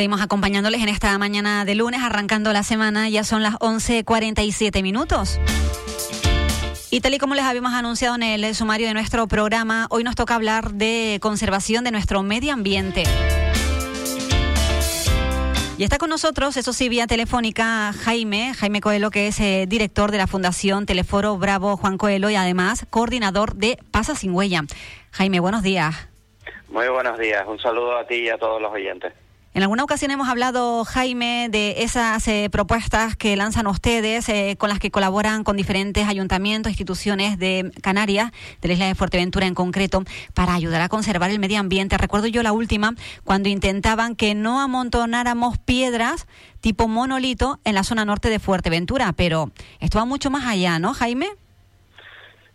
Seguimos acompañándoles en esta mañana de lunes, arrancando la semana, ya son las 11.47 minutos. Y tal y como les habíamos anunciado en el sumario de nuestro programa, hoy nos toca hablar de conservación de nuestro medio ambiente. Y está con nosotros, eso sí, vía telefónica, Jaime, Jaime Coelho, que es eh, director de la Fundación Teleforo Bravo Juan Coelho y además coordinador de Pasa Sin Huella. Jaime, buenos días. Muy buenos días, un saludo a ti y a todos los oyentes. En alguna ocasión hemos hablado, Jaime, de esas eh, propuestas que lanzan ustedes, eh, con las que colaboran con diferentes ayuntamientos, instituciones de Canarias, de la isla de Fuerteventura en concreto, para ayudar a conservar el medio ambiente. Recuerdo yo la última, cuando intentaban que no amontonáramos piedras tipo monolito en la zona norte de Fuerteventura, pero esto va mucho más allá, ¿no, Jaime?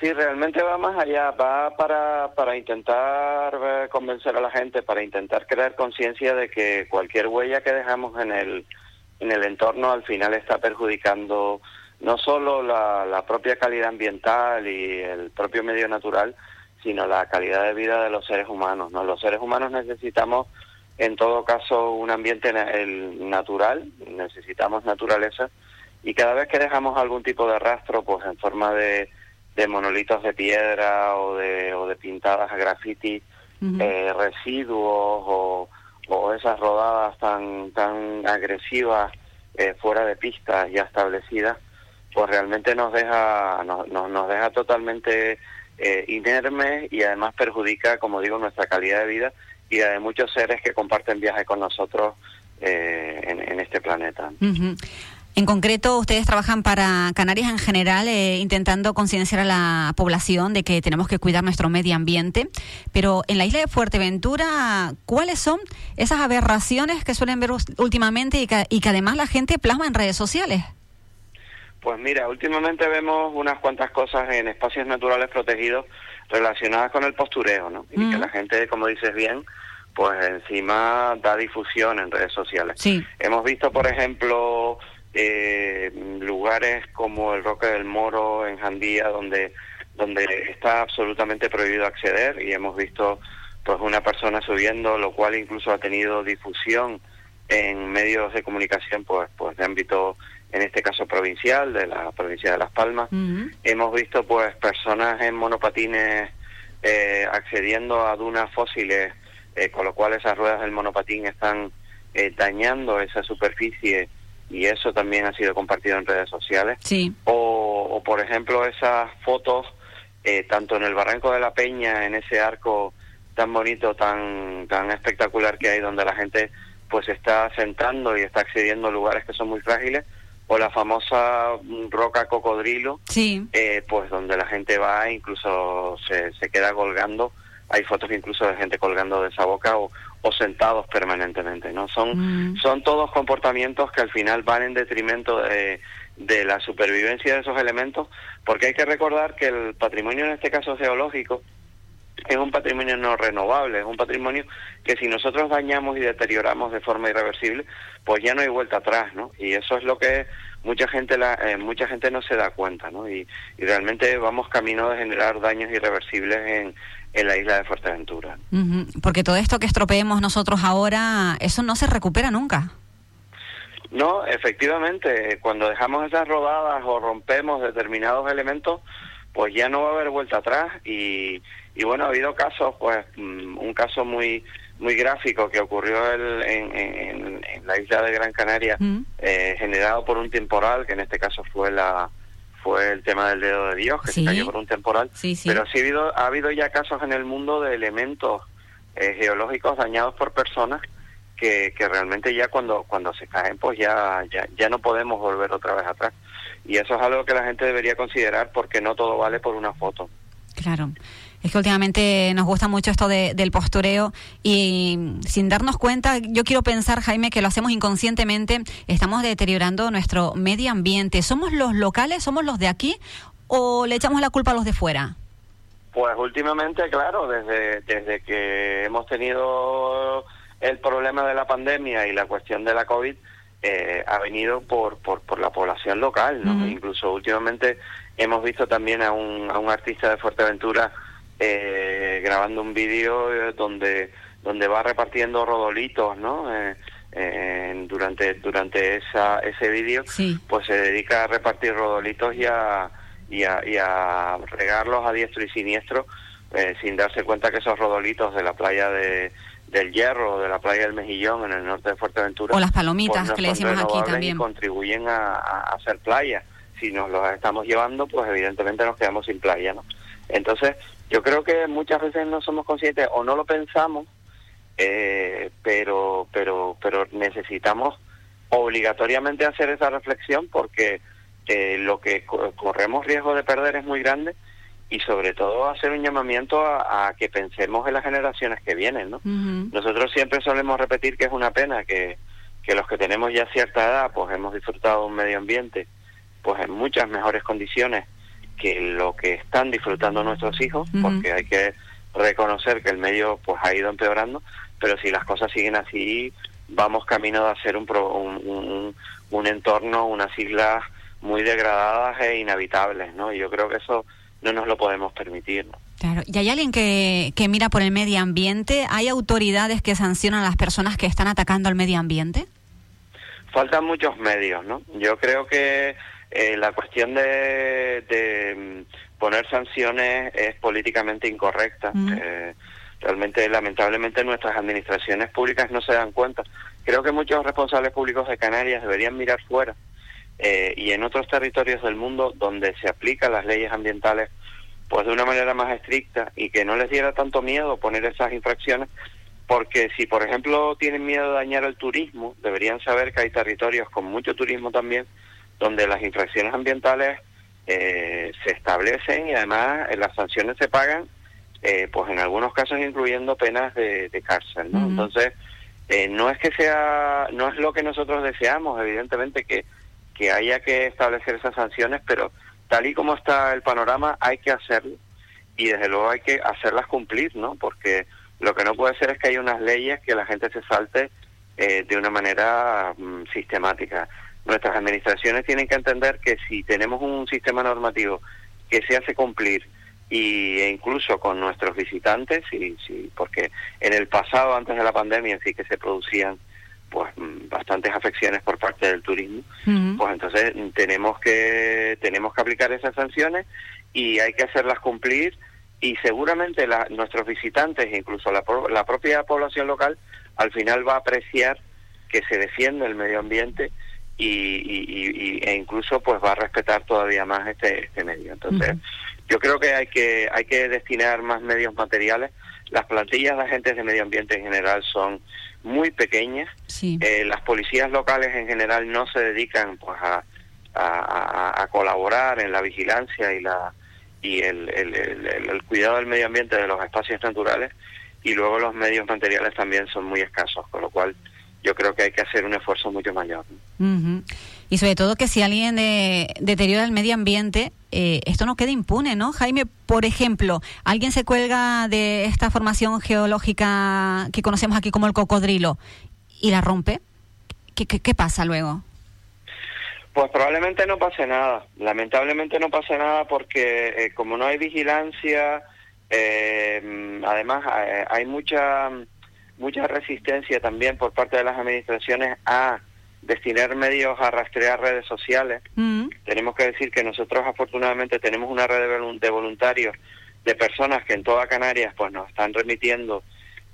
Sí, realmente va más allá, va para, para intentar eh, convencer a la gente, para intentar crear conciencia de que cualquier huella que dejamos en el, en el entorno al final está perjudicando no solo la, la propia calidad ambiental y el propio medio natural, sino la calidad de vida de los seres humanos. ¿no? Los seres humanos necesitamos, en todo caso, un ambiente natural, necesitamos naturaleza, y cada vez que dejamos algún tipo de rastro, pues en forma de de monolitos de piedra o de, o de pintadas a graffiti, eh, residuos o, o, esas rodadas tan, tan agresivas eh, fuera de pistas ya establecidas, pues realmente nos deja, nos, nos, deja totalmente eh, inermes y además perjudica, como digo, nuestra calidad de vida y la de muchos seres que comparten viaje con nosotros eh, en, en, este planeta. En concreto, ustedes trabajan para Canarias en general, eh, intentando concienciar a la población de que tenemos que cuidar nuestro medio ambiente. Pero en la isla de Fuerteventura, ¿cuáles son esas aberraciones que suelen ver últimamente y que, y que además la gente plasma en redes sociales? Pues mira, últimamente vemos unas cuantas cosas en espacios naturales protegidos relacionadas con el postureo, ¿no? Y que la gente, como dices bien, pues encima da difusión en redes sociales. Sí. Hemos visto, por ejemplo, eh, lugares como el Roque del Moro en Jandía, donde, donde está absolutamente prohibido acceder y hemos visto pues una persona subiendo, lo cual incluso ha tenido difusión en medios de comunicación pues, pues de ámbito, en este caso provincial, de la provincia de Las Palmas. Hemos visto pues personas en monopatines eh, accediendo a dunas fósiles, eh, con lo cual esas ruedas del monopatín están eh, dañando esa superficie y eso también ha sido compartido en redes sociales. Sí. O, por ejemplo, esas fotos, eh, tanto en el Barranco de la Peña, en ese arco tan bonito, tan, tan espectacular que hay, donde la gente pues está sentando y está accediendo a lugares que son muy frágiles, o la famosa roca cocodrilo, sí. eh, pues donde la gente va, incluso se, se queda colgando. Hay fotos incluso de gente colgando de esa boca o, o sentados permanentemente, ¿no? Son, mm. son todos comportamientos que al final van en detrimento de, de la supervivencia de esos elementos, porque hay que recordar que el patrimonio, en este caso geológico, es un patrimonio no renovable, es un patrimonio que si nosotros dañamos y deterioramos de forma irreversible, pues ya no hay vuelta atrás, ¿no? Y eso es lo que mucha gente la, eh, mucha gente no se da cuenta, ¿no? Y, y realmente vamos camino de generar daños irreversibles en, en la isla de Fuerteventura. Porque todo esto que estropeemos nosotros ahora, eso no se recupera nunca. No, efectivamente, cuando dejamos esas rodadas o rompemos determinados elementos, pues ya no va a haber vuelta atrás y, y bueno, ha habido casos, pues mm, un caso muy muy gráfico que ocurrió el, en, en, la isla de Gran Canaria, eh, generado por un temporal, que en este caso fue la fue el tema del dedo de Dios, que se cayó por un temporal. Pero sí ha habido, ha habido ya casos en el mundo de elementos eh, geológicos dañados por personas que, que realmente ya cuando, cuando se caen, pues ya, ya, ya no podemos volver otra vez atrás. Y eso es algo que la gente debería considerar porque no todo vale por una foto. Claro. Es que últimamente nos gusta mucho esto de, del postureo y sin darnos cuenta, yo quiero pensar, Jaime, que lo hacemos inconscientemente, estamos deteriorando nuestro medio ambiente. ¿Somos los locales, somos los de aquí o le echamos la culpa a los de fuera? Pues últimamente, claro, desde, desde que hemos tenido el problema de la pandemia y la cuestión de la COVID, eh, ha venido por, por, por, la población local, ¿no? Incluso últimamente hemos visto también a un, a un artista de Fuerteventura eh, grabando un vídeo eh, donde donde va repartiendo rodolitos, ¿no? Eh, durante durante esa, ese vídeo, pues se dedica a repartir rodolitos y a, y a, regarlos a diestro y siniestro eh, sin darse cuenta que esos rodolitos de la playa de, del Hierro o de la playa del Mejillón en el norte de Fuerteventura o las palomitas pues que le decimos aquí también. contribuyen a, hacer playa. Si nos los estamos llevando pues evidentemente nos quedamos sin playa no entonces yo creo que muchas veces no somos conscientes o no lo pensamos eh, pero pero pero necesitamos obligatoriamente hacer esa reflexión porque eh, lo que corremos riesgo de perder es muy grande y sobre todo hacer un llamamiento a, que pensemos en las generaciones que vienen, ¿no? Nosotros siempre solemos repetir que es una pena que, que los que tenemos ya cierta edad, pues hemos disfrutado de un medio ambiente, pues en muchas mejores condiciones que lo que están disfrutando nuestros hijos, porque hay que reconocer que el medio pues ha ido empeorando, pero si las cosas siguen así, vamos camino de hacer un, un, un, un entorno, unas islas muy degradadas e inhabitables, ¿no? Y yo creo que eso no nos lo podemos permitir. ¿no? Claro. ¿Y hay alguien que, que mira por el medio ambiente? ¿Hay autoridades que sancionan a las personas que están atacando al medio ambiente? Faltan muchos medios, ¿no? Yo creo que eh, la cuestión de, de, mm, poner sanciones es políticamente incorrecta. Eh, realmente, lamentablemente, nuestras administraciones públicas no se dan cuenta. Creo que muchos responsables públicos de Canarias deberían mirar fuera eh, y en otros territorios del mundo donde se aplican las leyes ambientales pues de una manera más estricta y que no les diera tanto miedo poner esas infracciones porque si por ejemplo tienen miedo de dañar el turismo deberían saber que hay territorios con mucho turismo también donde las infracciones ambientales eh, se establecen y además eh, las sanciones se pagan pues en algunos casos incluyendo penas de, cárcel ¿no? entonces no es que sea no es lo que nosotros deseamos evidentemente que que haya que establecer esas sanciones, pero tal y como está el panorama hay que hacerlo y desde luego hay que hacerlas cumplir, ¿no? Porque lo que no puede ser es que haya unas leyes que la gente se salte eh, de una manera mm, sistemática. Nuestras administraciones tienen que entender que si tenemos un sistema normativo que se hace cumplir y, e incluso con nuestros visitantes, y, sí, porque en el pasado, antes de la pandemia, sí que se producían pues mm, bastantes afecciones por parte del turismo, pues entonces tenemos que tenemos que aplicar esas sanciones y hay que hacerlas cumplir y seguramente nuestros visitantes, incluso la, la propia población local, al final va a apreciar que se defiende el medio ambiente y, e incluso pues va a respetar todavía más este, este medio. Entonces, yo creo que hay que hay que destinar más medios materiales. Las plantillas de agentes de medio ambiente en general son muy pequeñas. Eh, las policías locales en general no se dedican pues a, a, colaborar en la vigilancia y la y el, el, el, cuidado del medio ambiente de los espacios naturales y luego los medios materiales también son muy escasos, con lo cual yo creo que hay que hacer un esfuerzo mucho mayor. Y sobre todo que si alguien de, deteriora el medio ambiente, eh, esto no quede impune, ¿no? Jaime, por ejemplo, alguien se cuelga de esta formación geológica que conocemos aquí como el cocodrilo y la rompe. ¿Qué, qué, pasa luego? Pues probablemente no pase nada. Lamentablemente no pase nada porque eh, como no hay vigilancia, eh, además hay mucha mucha resistencia también por parte de las administraciones a destinar medios a rastrear redes sociales. Mm. Tenemos que decir que nosotros afortunadamente tenemos una red de voluntarios, de personas que en toda Canarias pues nos están remitiendo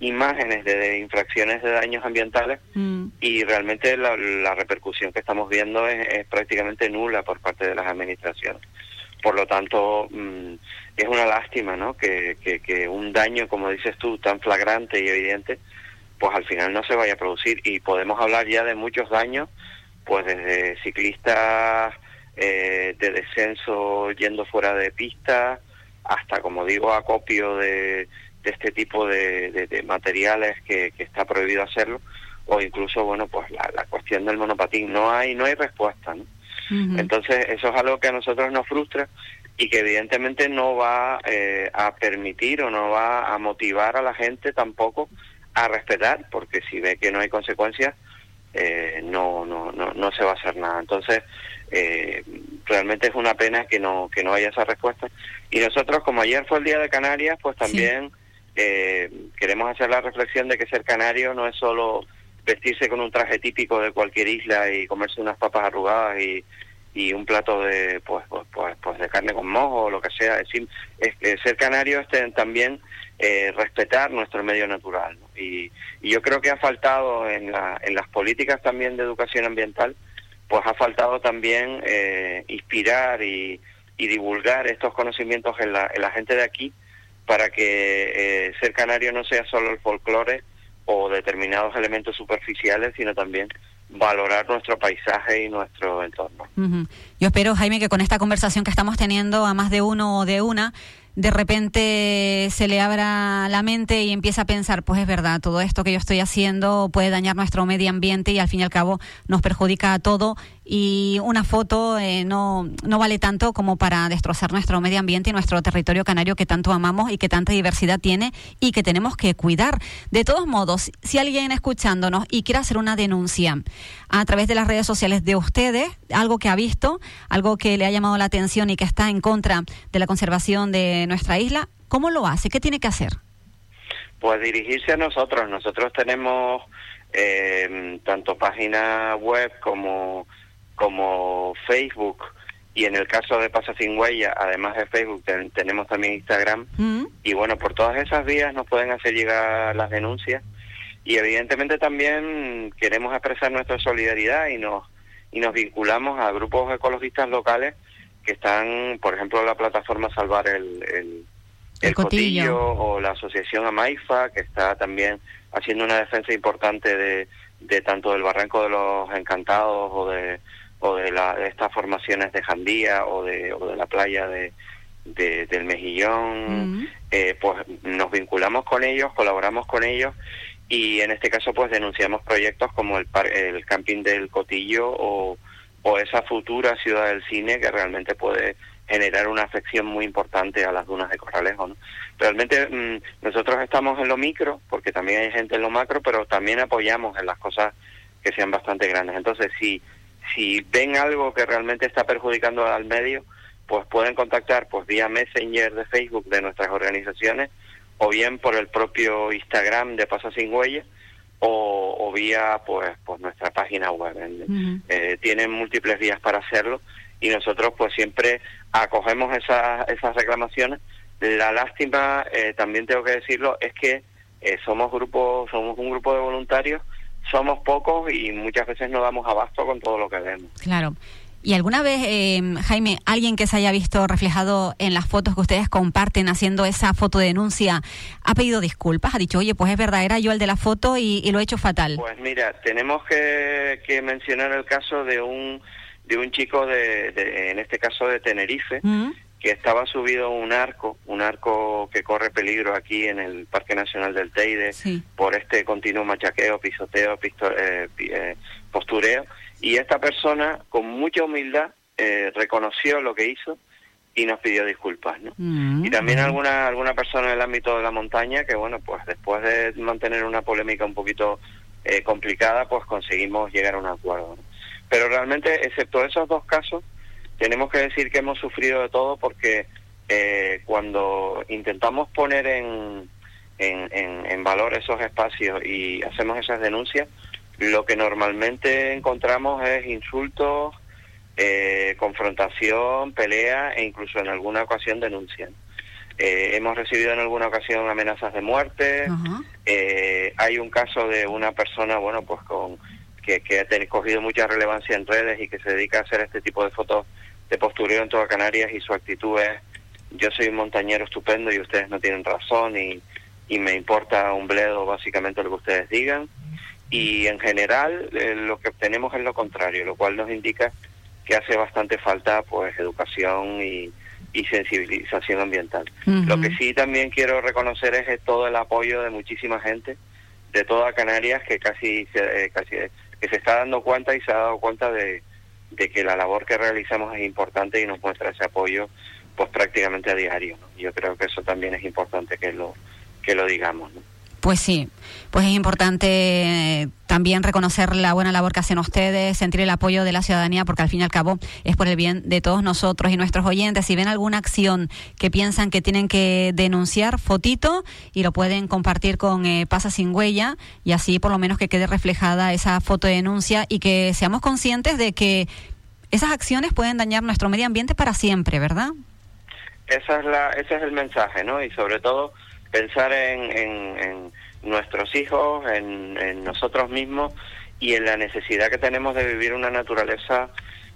imágenes de, infracciones de daños ambientales mm. y realmente la, repercusión que estamos viendo es, prácticamente nula por parte de las administraciones. Por lo tanto, mm, es una lástima ¿no? que, que un daño, como dices tú, tan flagrante y evidente, pues al final no se vaya a producir y podemos hablar ya de muchos daños, pues desde ciclistas eh, de descenso yendo fuera de pista hasta, como digo, acopio de, este tipo de, materiales que, está prohibido hacerlo o incluso, bueno, pues la, cuestión del monopatín. No hay, no hay respuesta, ¿no? Entonces, eso es algo que a nosotros nos frustra y que evidentemente no va eh, a permitir o no va a motivar a la gente tampoco a respetar, porque si ve que no hay consecuencias, eh, no, no, no, no se va a hacer nada. Entonces, eh, realmente es una pena que no, que no haya esa respuesta. Y nosotros, como ayer fue el Día de Canarias, pues también eh, queremos hacer la reflexión de que ser canario no es solo vestirse con un traje típico de cualquier isla y comerse unas papas arrugadas y, y un plato de pues, pues pues pues de carne con mojo o lo que sea. Es, es, ser canario es también eh, respetar nuestro medio natural y, y, yo creo que ha faltado en, la, en las políticas también de educación ambiental pues ha faltado también eh, inspirar y, y, divulgar estos conocimientos en la, en la gente de aquí para que eh, ser canario no sea solo el folclore o determinados elementos superficiales, sino también valorar nuestro paisaje y nuestro entorno. Yo espero, Jaime, que con esta conversación que estamos teniendo a más de uno o de una, de repente se le abra la mente y empieza a pensar, pues es verdad, todo esto que yo estoy haciendo puede dañar nuestro medio ambiente y al fin y al cabo nos perjudica a todo y una foto eh, no, no vale tanto como para destrozar nuestro medio ambiente y nuestro territorio canario que tanto amamos y que tanta diversidad tiene y que tenemos que cuidar. De todos modos, si alguien escuchándonos y quiere hacer una denuncia a través de las redes sociales de ustedes, algo que ha visto, algo que le ha llamado la atención y que está en contra de la conservación de nuestra isla, ¿cómo lo hace? ¿Qué tiene que hacer? Pues dirigirse a nosotros. Nosotros tenemos eh, tanto página web como como Facebook y en el caso de Pasa Sin Huella, además de Facebook, tenemos también Instagram. Mm. Y bueno, por todas esas vías nos pueden hacer llegar las denuncias. Y evidentemente también queremos expresar nuestra solidaridad y nos, y nos vinculamos a grupos ecologistas locales que están, por ejemplo, la plataforma Salvar el, el, cotillo. o la asociación Amaifa, que está también haciendo una defensa importante de, de tanto del Barranco de los Encantados o de o de, la, de estas formaciones de Jandía o de, o de la playa de, del Mejillón, eh, pues nos vinculamos con ellos, colaboramos con ellos y en este caso pues denunciamos proyectos como el, el camping del Cotillo o, o esa futura ciudad del cine que realmente puede generar una afección muy importante a las dunas de Corralejo. ¿no? Realmente mm, nosotros estamos en lo micro, porque también hay gente en lo macro, pero también apoyamos en las cosas que sean bastante grandes. Entonces, si si ven algo que realmente está perjudicando al medio, pues pueden contactar pues vía Messenger de Facebook de nuestras organizaciones o bien por el propio Instagram de Pasa Sin Huella o, vía pues pues nuestra página web. Eh, tienen múltiples vías para hacerlo y nosotros pues siempre acogemos esas, esas reclamaciones. La lástima, eh, también tengo que decirlo, es que eh, somos grupos, somos un grupo de voluntarios somos pocos y muchas veces no damos abasto con todo lo que vemos. Claro. ¿Y alguna vez, eh, Jaime, alguien que se haya visto reflejado en las fotos que ustedes comparten haciendo esa foto de denuncia ha pedido disculpas? ¿Ha dicho, oye, pues es verdad, era yo el de la foto y, lo he hecho fatal? Pues mira, tenemos que, mencionar el caso de un, de un chico, de, en este caso de Tenerife, mm que estaba subido un arco, un arco que corre peligro aquí en el Parque Nacional del Teide por este continuo machaqueo, pisoteo, eh, eh, postureo. Y esta persona, con mucha humildad, eh, reconoció lo que hizo y nos pidió disculpas. ¿no? Mm. y también alguna, alguna persona en el ámbito de la montaña que, bueno, pues después de mantener una polémica un poquito complicada, pues conseguimos llegar a un acuerdo. Pero realmente, excepto esos dos casos, tenemos que decir que hemos sufrido de todo porque eh, cuando intentamos poner en, en, valor esos espacios y hacemos esas denuncias, lo que normalmente encontramos es insultos, eh, confrontación, pelea e incluso en alguna ocasión denuncian. Eh, hemos recibido en alguna ocasión amenazas de muerte. hay un caso de una persona, bueno, pues con que, que ha cogido mucha relevancia en redes y que se dedica a hacer este tipo de fotos de postureo en toda Canarias y su actitud es yo soy un montañero estupendo y ustedes no tienen razón y, y me importa un bledo básicamente lo que ustedes digan y en general eh, lo que obtenemos es lo contrario, lo cual nos indica que hace bastante falta pues educación y, y sensibilización ambiental. Lo que sí también quiero reconocer es todo el apoyo de muchísima gente de toda Canarias que casi se, eh, casi que se está dando cuenta y se ha dado cuenta de, de que la labor que realizamos es importante y nos muestra ese apoyo pues prácticamente a diario. Yo creo que eso también es importante que lo que lo digamos. Pues sí, pues es importante eh, también reconocer la buena labor que hacen ustedes, sentir el apoyo de la ciudadanía, porque al fin y al cabo es por el bien de todos nosotros y nuestros oyentes. Si ven alguna acción que piensan que tienen que denunciar, fotito y lo pueden compartir con eh, Pasa sin huella y así por lo menos que quede reflejada esa foto de denuncia y que seamos conscientes de que esas acciones pueden dañar nuestro medio ambiente para siempre, ¿verdad? Esa es la, ese es el mensaje, ¿no? Y sobre todo pensar en, nuestros hijos, en, nosotros mismos y en la necesidad que tenemos de vivir una naturaleza,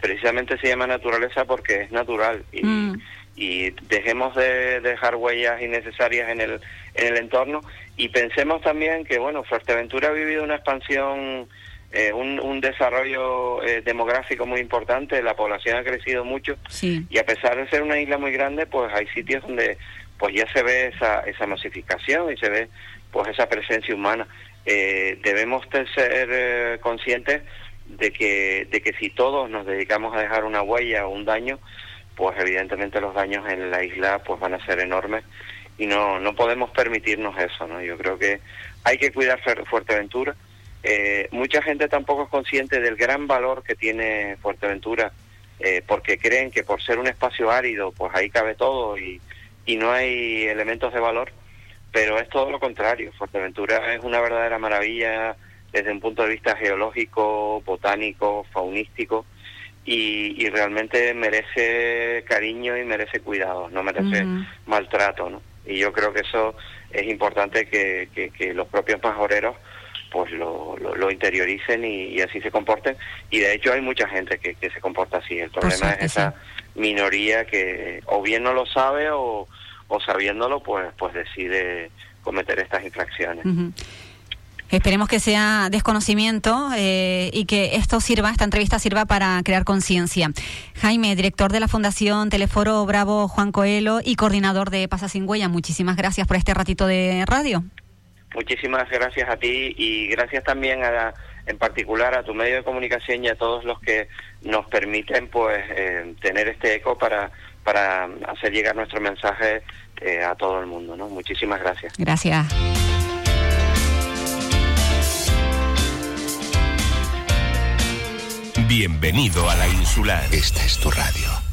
precisamente se llama naturaleza porque es natural y, mm. y dejemos de dejar huellas innecesarias en el, en el entorno y pensemos también que, bueno, Fuerteventura ha vivido una expansión eh, un, desarrollo eh, demográfico muy importante, la población ha crecido mucho y a pesar de ser una isla muy grande, pues hay sitios donde pues ya se ve esa, esa masificación y se ve pues esa presencia humana. Eh, debemos ser eh, conscientes de que, de que si todos nos dedicamos a dejar una huella o un daño, pues evidentemente los daños en la isla pues van a ser enormes y no, no podemos permitirnos eso, ¿no? Yo creo que hay que cuidar Fuerteventura. Eh, mucha gente tampoco es consciente del gran valor que tiene Fuerteventura, porque creen que por ser un espacio árido, pues ahí cabe todo y, y no hay elementos de valor, pero es todo lo contrario. Fuerteventura es una verdadera maravilla desde un punto de vista geológico, botánico, faunístico, y, realmente merece cariño y merece cuidado, no merece maltrato, ¿no? Y yo creo que eso es importante que, que, los propios majoreros pues lo, lo, interioricen y, así se comporten. Y de hecho hay mucha gente que, que se comporta así. El problema es esa minoría que o bien no lo sabe o, o sabiéndolo pues pues decide cometer estas infracciones. Esperemos que sea desconocimiento eh, y que esto sirva, esta entrevista sirva para crear conciencia. Jaime, director de la Fundación Teleforo Bravo Juan Coelho y coordinador de Pasa Sin Huella, muchísimas gracias por este ratito de radio. Muchísimas gracias a ti y gracias también a, en particular a tu medio de comunicación y a todos los que nos permiten pues eh, tener este eco para para hacer llegar nuestro mensaje eh, a todo el mundo. ¿no? Muchísimas gracias. Gracias. Bienvenido a la insular. Esta es tu radio.